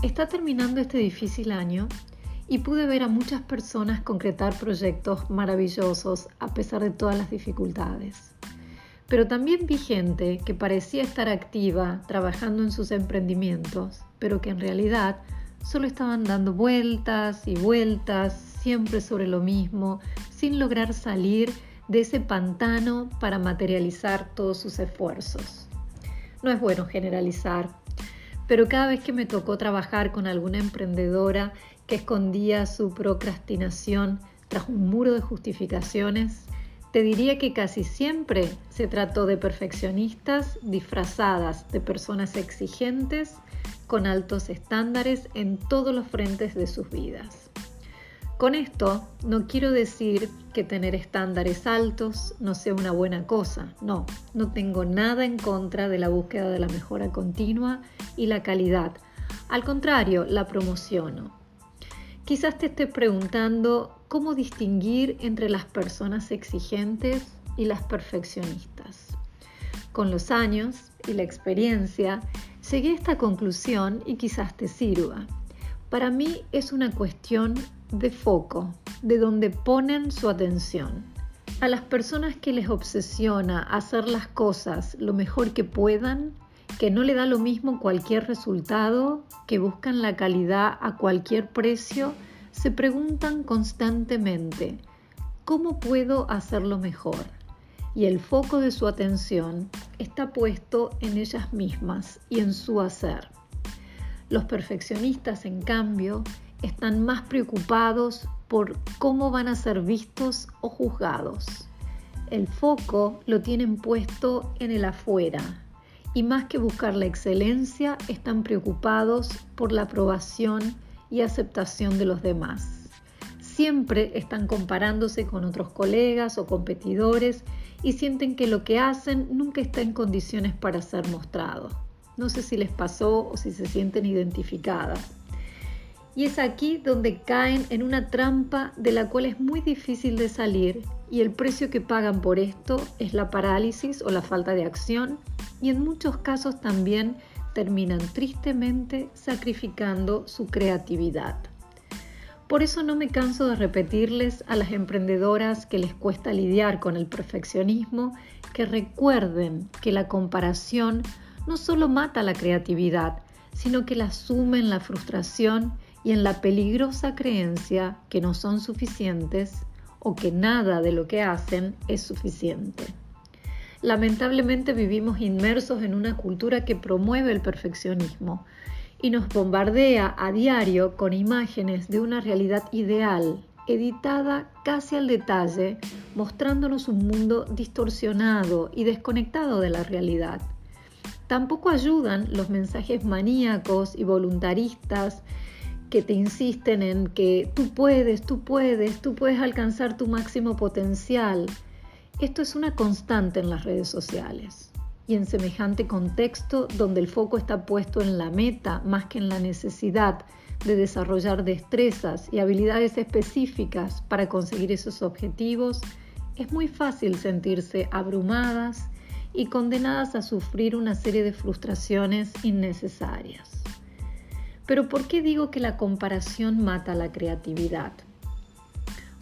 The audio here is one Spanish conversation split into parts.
Está terminando este difícil año y pude ver a muchas personas concretar proyectos maravillosos a pesar de todas las dificultades. Pero también vi gente que parecía estar activa trabajando en sus emprendimientos, pero que en realidad solo estaban dando vueltas y vueltas, siempre sobre lo mismo, sin lograr salir de ese pantano para materializar todos sus esfuerzos. No es bueno generalizar, pero cada vez que me tocó trabajar con alguna emprendedora que escondía su procrastinación tras un muro de justificaciones, te diría que casi siempre se trató de perfeccionistas disfrazadas de personas exigentes con altos estándares en todos los frentes de sus vidas. Con esto no quiero decir que tener estándares altos no sea una buena cosa, no, no tengo nada en contra de la búsqueda de la mejora continua y la calidad, al contrario, la promociono. Quizás te estés preguntando cómo distinguir entre las personas exigentes y las perfeccionistas. Con los años y la experiencia, llegué a esta conclusión y quizás te sirva. Para mí es una cuestión de foco, de donde ponen su atención. A las personas que les obsesiona hacer las cosas lo mejor que puedan, que no le da lo mismo cualquier resultado, que buscan la calidad a cualquier precio, se preguntan constantemente, ¿cómo puedo hacerlo mejor? Y el foco de su atención está puesto en ellas mismas y en su hacer. Los perfeccionistas, en cambio, están más preocupados por cómo van a ser vistos o juzgados. El foco lo tienen puesto en el afuera y más que buscar la excelencia están preocupados por la aprobación y aceptación de los demás. Siempre están comparándose con otros colegas o competidores y sienten que lo que hacen nunca está en condiciones para ser mostrado. No sé si les pasó o si se sienten identificadas. Y es aquí donde caen en una trampa de la cual es muy difícil de salir y el precio que pagan por esto es la parálisis o la falta de acción y en muchos casos también terminan tristemente sacrificando su creatividad. Por eso no me canso de repetirles a las emprendedoras que les cuesta lidiar con el perfeccionismo que recuerden que la comparación no solo mata la creatividad, sino que la suma en la frustración y en la peligrosa creencia que no son suficientes o que nada de lo que hacen es suficiente. Lamentablemente vivimos inmersos en una cultura que promueve el perfeccionismo y nos bombardea a diario con imágenes de una realidad ideal, editada casi al detalle, mostrándonos un mundo distorsionado y desconectado de la realidad. Tampoco ayudan los mensajes maníacos y voluntaristas que te insisten en que tú puedes, tú puedes, tú puedes alcanzar tu máximo potencial. Esto es una constante en las redes sociales y en semejante contexto donde el foco está puesto en la meta más que en la necesidad de desarrollar destrezas y habilidades específicas para conseguir esos objetivos, es muy fácil sentirse abrumadas y condenadas a sufrir una serie de frustraciones innecesarias. Pero ¿por qué digo que la comparación mata la creatividad?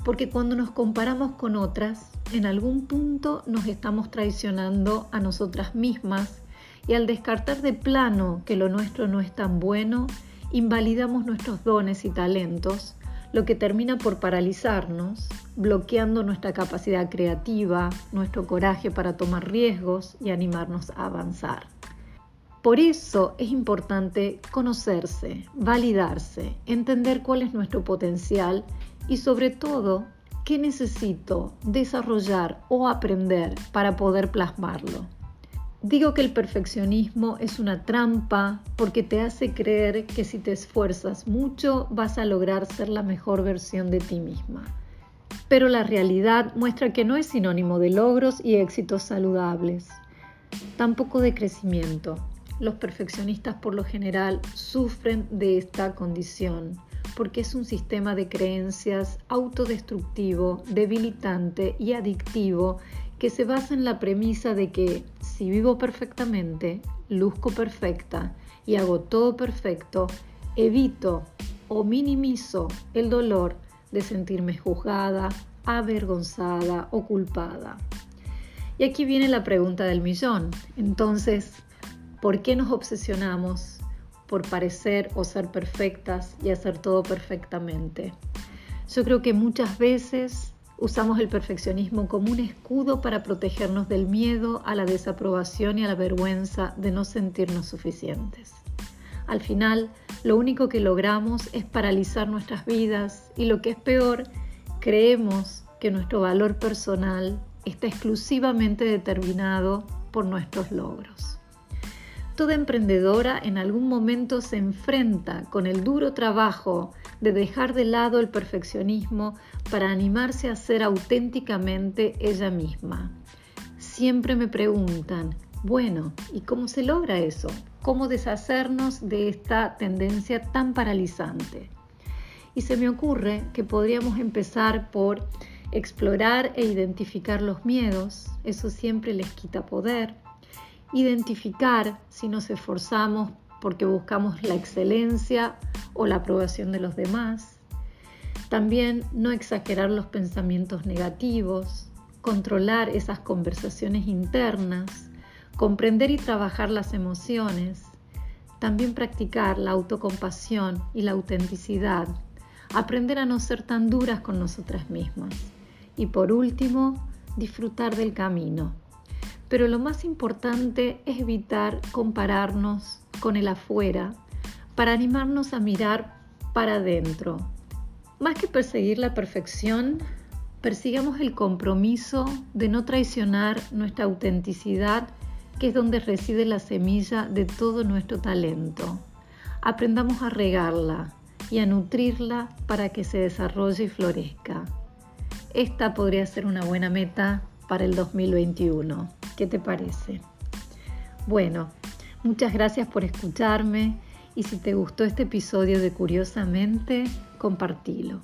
Porque cuando nos comparamos con otras, en algún punto nos estamos traicionando a nosotras mismas y al descartar de plano que lo nuestro no es tan bueno, invalidamos nuestros dones y talentos, lo que termina por paralizarnos, bloqueando nuestra capacidad creativa, nuestro coraje para tomar riesgos y animarnos a avanzar. Por eso es importante conocerse, validarse, entender cuál es nuestro potencial y sobre todo qué necesito desarrollar o aprender para poder plasmarlo. Digo que el perfeccionismo es una trampa porque te hace creer que si te esfuerzas mucho vas a lograr ser la mejor versión de ti misma. Pero la realidad muestra que no es sinónimo de logros y éxitos saludables, tampoco de crecimiento. Los perfeccionistas por lo general sufren de esta condición porque es un sistema de creencias autodestructivo, debilitante y adictivo que se basa en la premisa de que si vivo perfectamente, luzco perfecta y hago todo perfecto, evito o minimizo el dolor de sentirme juzgada, avergonzada o culpada. Y aquí viene la pregunta del millón. Entonces, ¿por qué nos obsesionamos por parecer o ser perfectas y hacer todo perfectamente? Yo creo que muchas veces usamos el perfeccionismo como un escudo para protegernos del miedo a la desaprobación y a la vergüenza de no sentirnos suficientes. Al final, lo único que logramos es paralizar nuestras vidas y lo que es peor, creemos que nuestro valor personal está exclusivamente determinado por nuestros logros. Toda emprendedora en algún momento se enfrenta con el duro trabajo de dejar de lado el perfeccionismo para animarse a ser auténticamente ella misma. Siempre me preguntan, bueno, ¿y cómo se logra eso? ¿Cómo deshacernos de esta tendencia tan paralizante? Y se me ocurre que podríamos empezar por explorar e identificar los miedos, eso siempre les quita poder, identificar si nos esforzamos porque buscamos la excelencia o la aprobación de los demás, también no exagerar los pensamientos negativos, controlar esas conversaciones internas, comprender y trabajar las emociones, también practicar la autocompasión y la autenticidad, aprender a no ser tan duras con nosotras mismas y por último, disfrutar del camino. Pero lo más importante es evitar compararnos con el afuera para animarnos a mirar para adentro. Más que perseguir la perfección, persigamos el compromiso de no traicionar nuestra autenticidad, que es donde reside la semilla de todo nuestro talento. Aprendamos a regarla y a nutrirla para que se desarrolle y florezca. Esta podría ser una buena meta para el 2021. ¿Qué te parece? Bueno, muchas gracias por escucharme y si te gustó este episodio de Curiosamente, compartilo.